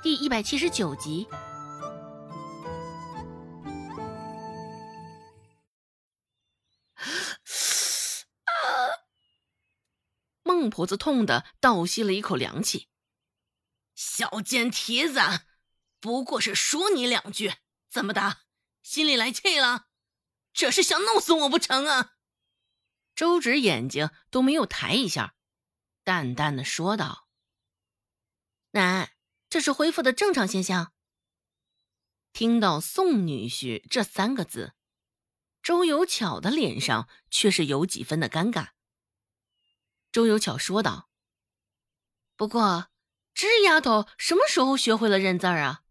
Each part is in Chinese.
第一百七十九集。孟婆子痛的倒吸了一口凉气。小贱蹄子，不过是说你两句，怎么的，心里来气了？这是想弄死我不成啊？周芷眼睛都没有抬一下，淡淡的说道：“奶。”这是恢复的正常现象。听到“宋女婿”这三个字，周有巧的脸上却是有几分的尴尬。周有巧说道：“不过，这丫头什么时候学会了认字儿啊？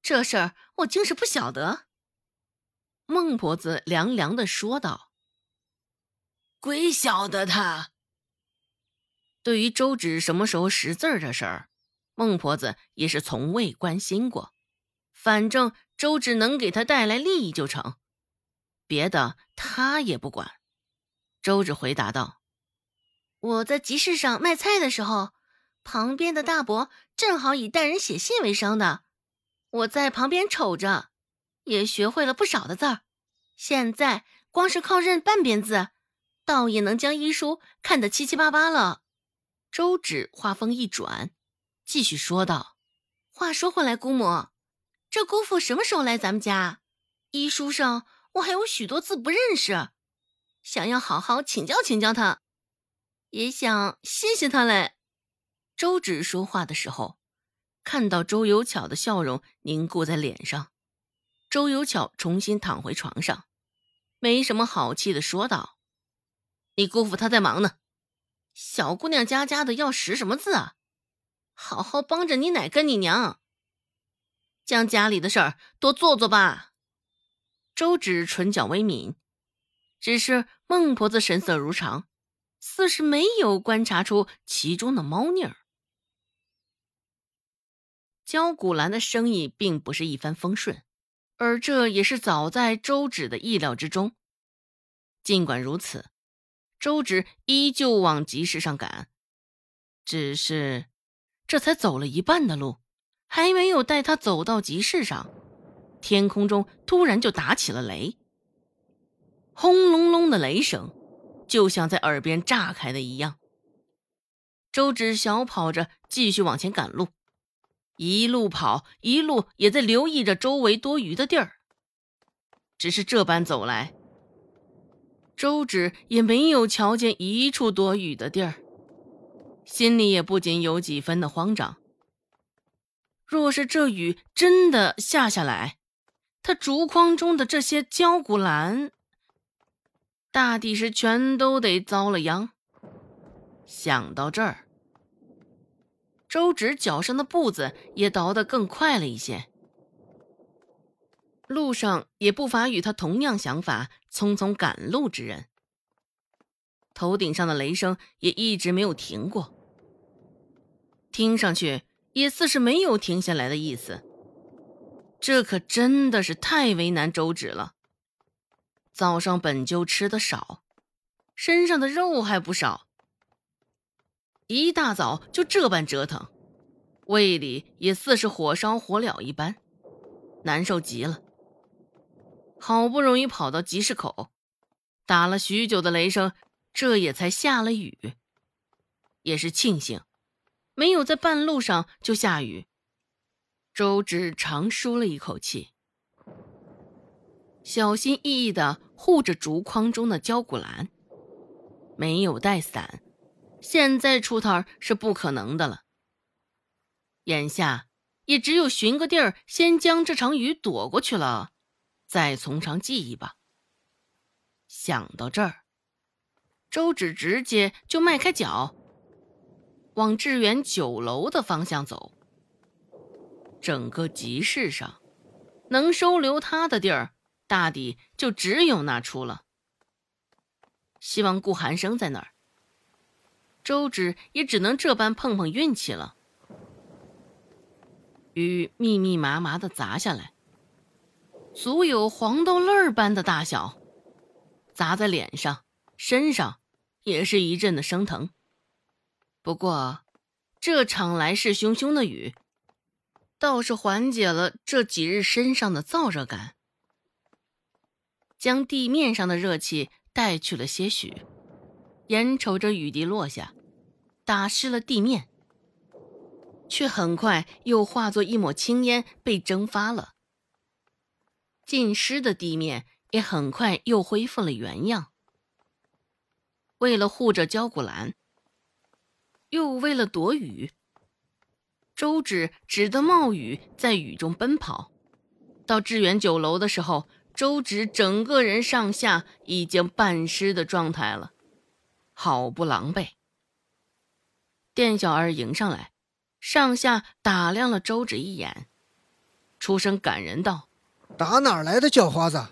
这事儿我竟是不晓得。”孟婆子凉凉的说道：“鬼晓得他。”对于周芷什么时候识字儿这事儿。孟婆子也是从未关心过，反正周芷能给她带来利益就成，别的她也不管。周芷回答道：“我在集市上卖菜的时候，旁边的大伯正好以带人写信为生的，我在旁边瞅着，也学会了不少的字儿。现在光是靠认半边字，倒也能将医书看得七七八八了。”周芷话锋一转。继续说道：“话说回来，姑母，这姑父什么时候来咱们家？医书上我还有许多字不认识，想要好好请教请教他，也想谢谢他嘞。”周芷说话的时候，看到周有巧的笑容凝固在脸上，周有巧重新躺回床上，没什么好气的说道：“你姑父他在忙呢，小姑娘家家的要识什么字啊？”好好帮着你奶跟你娘，将家里的事儿多做做吧。周芷唇角微抿，只是孟婆子神色如常，似是没有观察出其中的猫腻儿。焦古兰的生意并不是一帆风顺，而这也是早在周芷的意料之中。尽管如此，周芷依旧往集市上赶，只是。这才走了一半的路，还没有带他走到集市上，天空中突然就打起了雷，轰隆隆的雷声，就像在耳边炸开的一样。周芷小跑着继续往前赶路，一路跑一路也在留意着周围多余的地儿。只是这般走来，周芷也没有瞧见一处多雨的地儿。心里也不禁有几分的慌张。若是这雨真的下下来，他竹筐中的这些焦骨兰，大抵是全都得遭了殃。想到这儿，周芷脚上的步子也倒得更快了一些。路上也不乏与他同样想法、匆匆赶路之人。头顶上的雷声也一直没有停过，听上去也似是没有停下来的意思。这可真的是太为难周芷了。早上本就吃的少，身上的肉还不少，一大早就这般折腾，胃里也似是火烧火燎一般，难受极了。好不容易跑到集市口，打了许久的雷声。这也才下了雨，也是庆幸，没有在半路上就下雨。周芷长舒了一口气，小心翼翼地护着竹筐中的焦骨兰，没有带伞，现在出摊是不可能的了。眼下也只有寻个地儿，先将这场雨躲过去了，再从长计议吧。想到这儿。周芷直接就迈开脚，往致远酒楼的方向走。整个集市上，能收留他的地儿，大抵就只有那处了。希望顾寒生在那儿，周芷也只能这般碰碰运气了。雨密密麻麻的砸下来，足有黄豆粒儿般的大小，砸在脸上、身上。也是一阵的生疼。不过，这场来势汹汹的雨，倒是缓解了这几日身上的燥热感，将地面上的热气带去了些许。眼瞅着雨滴落下，打湿了地面，却很快又化作一抹青烟被蒸发了。浸湿的地面也很快又恢复了原样。为了护着焦古兰，又为了躲雨，周芷只得冒雨在雨中奔跑。到致远酒楼的时候，周芷整个人上下已经半湿的状态了。好不狼狈！店小二迎上来，上下打量了周芷一眼，出声感人道：“打哪儿来的叫花子？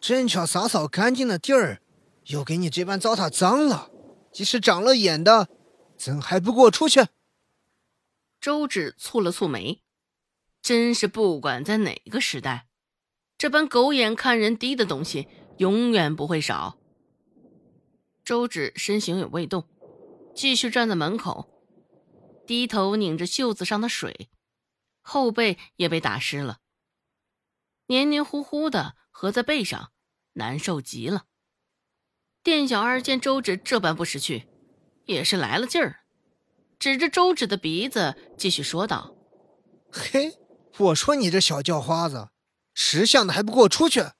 正巧洒扫干净的地儿，又给你这般糟蹋脏了。即使长了眼的，怎还不给我出去？”周芷蹙了蹙眉，真是不管在哪个时代，这般狗眼看人低的东西永远不会少。周芷身形也未动，继续站在门口，低头拧着袖子上的水，后背也被打湿了，黏黏糊糊的合在背上，难受极了。店小二见周芷这般不识趣，也是来了劲儿，指着周芷的鼻子继续说道：“嘿，我说你这小叫花子，识相的还不给我出去，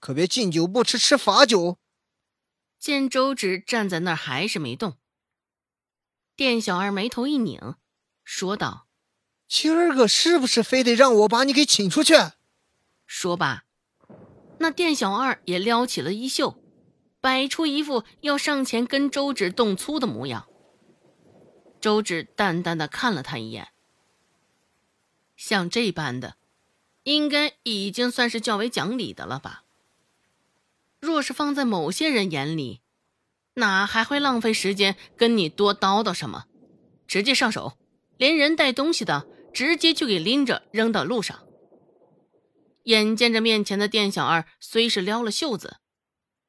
可别敬酒不吃吃罚酒。”见周芷站在那儿还是没动，店小二眉头一拧，说道：“今儿个是不是非得让我把你给请出去？”说罢，那店小二也撩起了衣袖，摆出一副要上前跟周芷动粗的模样。周芷淡淡的看了他一眼，像这般的，应该已经算是较为讲理的了吧。若是放在某些人眼里，哪还会浪费时间跟你多叨叨什么？直接上手，连人带东西的直接就给拎着扔到路上。眼见着面前的店小二虽是撩了袖子，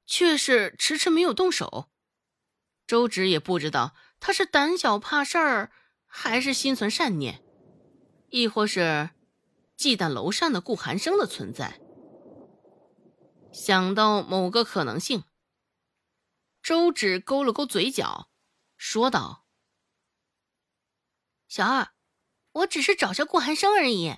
却是迟迟没有动手。周芷也不知道他是胆小怕事儿，还是心存善念，亦或是忌惮楼上的顾寒生的存在。想到某个可能性，周芷勾了勾嘴角，说道：“小二，我只是找下顾寒生而已。”